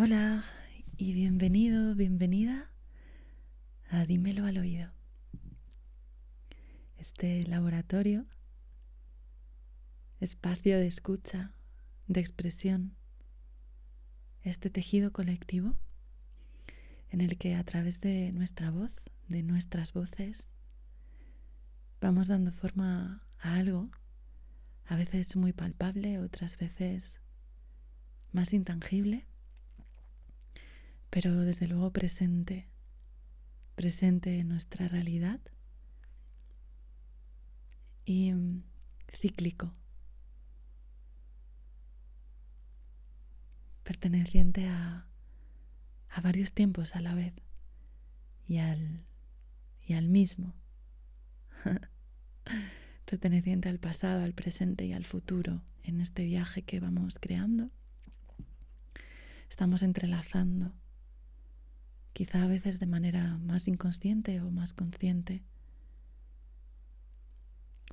Hola y bienvenido, bienvenida a Dímelo al oído. Este laboratorio, espacio de escucha, de expresión, este tejido colectivo en el que a través de nuestra voz, de nuestras voces, vamos dando forma a algo, a veces muy palpable, otras veces más intangible pero desde luego presente, presente en nuestra realidad. Y mm, cíclico, perteneciente a, a, varios tiempos a la vez. Y al, y al mismo, perteneciente al pasado, al presente y al futuro en este viaje que vamos creando. Estamos entrelazando quizá a veces de manera más inconsciente o más consciente,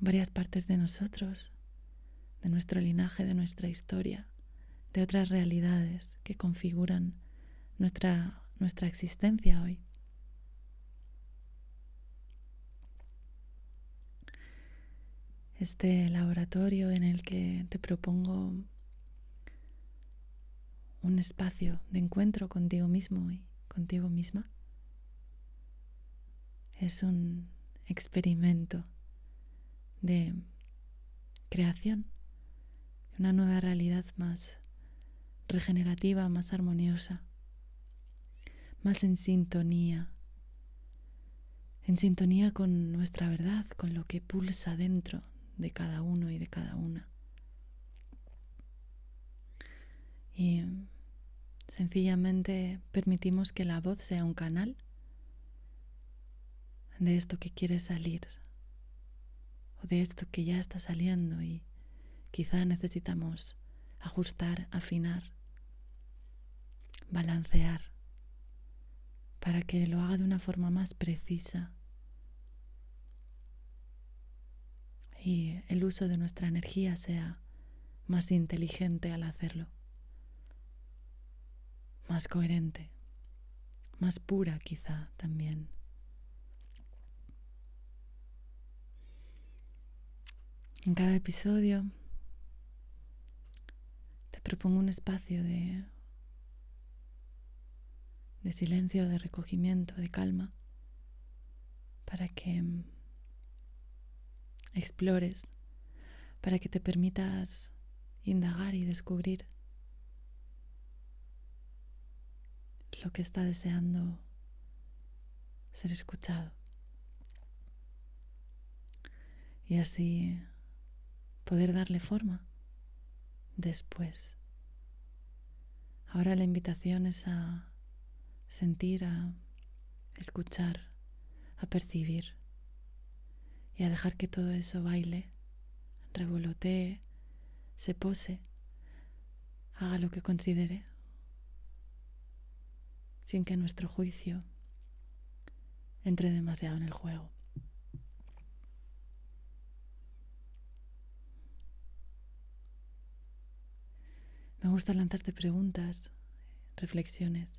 varias partes de nosotros, de nuestro linaje, de nuestra historia, de otras realidades que configuran nuestra, nuestra existencia hoy. Este laboratorio en el que te propongo un espacio de encuentro contigo mismo y contigo misma. Es un experimento de creación, una nueva realidad más regenerativa, más armoniosa, más en sintonía, en sintonía con nuestra verdad, con lo que pulsa dentro de cada uno y de cada una. Y Sencillamente permitimos que la voz sea un canal de esto que quiere salir o de esto que ya está saliendo y quizá necesitamos ajustar, afinar, balancear para que lo haga de una forma más precisa. Y el uso de nuestra energía sea más inteligente al hacerlo más coherente, más pura quizá también. En cada episodio te propongo un espacio de, de silencio, de recogimiento, de calma, para que explores, para que te permitas indagar y descubrir lo que está deseando ser escuchado. Y así poder darle forma después. Ahora la invitación es a sentir, a escuchar, a percibir y a dejar que todo eso baile, revolotee, se pose, haga lo que considere sin que nuestro juicio entre demasiado en el juego. Me gusta lanzarte preguntas, reflexiones,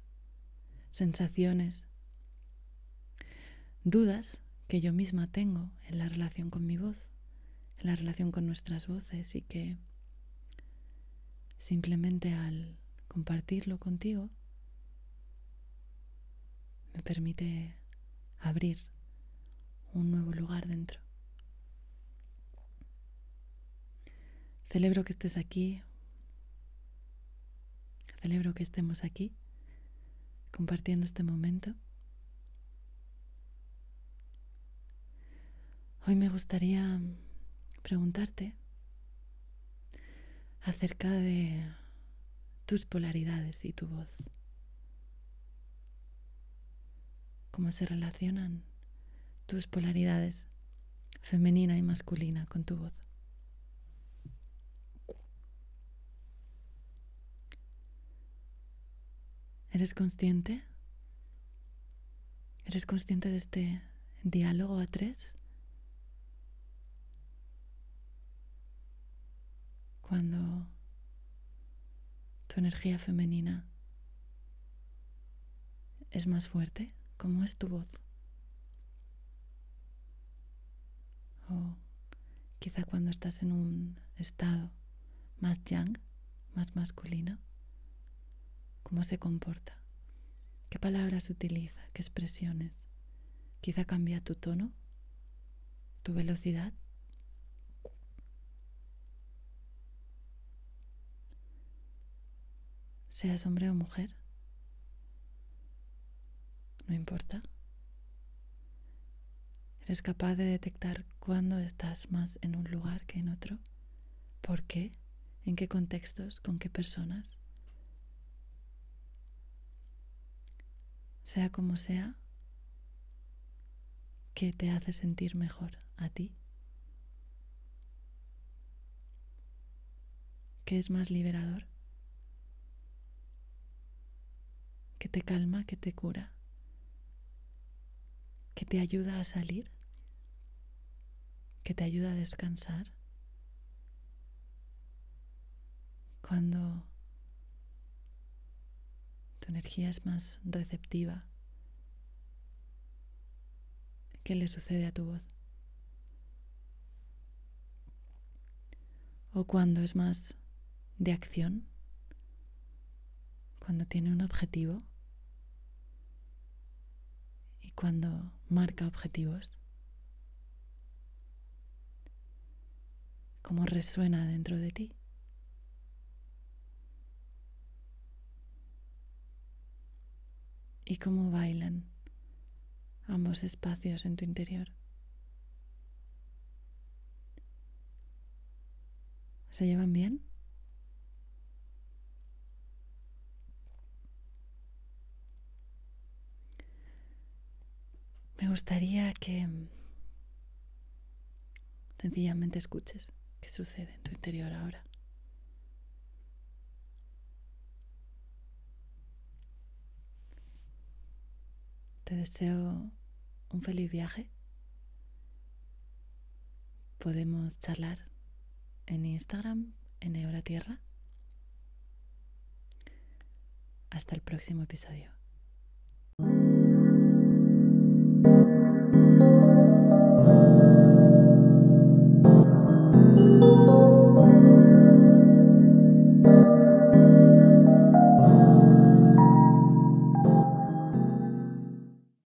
sensaciones, dudas que yo misma tengo en la relación con mi voz, en la relación con nuestras voces y que simplemente al compartirlo contigo me permite abrir un nuevo lugar dentro. Celebro que estés aquí, celebro que estemos aquí compartiendo este momento. Hoy me gustaría preguntarte acerca de tus polaridades y tu voz. Cómo se relacionan tus polaridades femenina y masculina con tu voz. ¿Eres consciente? ¿Eres consciente de este diálogo a tres? Cuando tu energía femenina es más fuerte? ¿Cómo es tu voz? O quizá cuando estás en un estado más yang, más masculino, ¿cómo se comporta? ¿Qué palabras utiliza? ¿Qué expresiones? Quizá cambia tu tono, tu velocidad. Seas hombre o mujer, no importa. ¿Eres capaz de detectar cuándo estás más en un lugar que en otro? ¿Por qué? ¿En qué contextos? ¿Con qué personas? Sea como sea, ¿qué te hace sentir mejor a ti? ¿Qué es más liberador? ¿Qué te calma? ¿Qué te cura? ¿Qué te ayuda a salir? ¿Qué te ayuda a descansar? Cuando tu energía es más receptiva, ¿qué le sucede a tu voz? O cuando es más de acción, cuando tiene un objetivo y cuando marca objetivos. ¿Cómo resuena dentro de ti? y cómo bailan ambos espacios en tu interior. ¿Se llevan bien? Me gustaría que sencillamente escuches qué sucede en tu interior ahora. Te deseo un feliz viaje. Podemos charlar en Instagram, en Euratierra. Hasta el próximo episodio.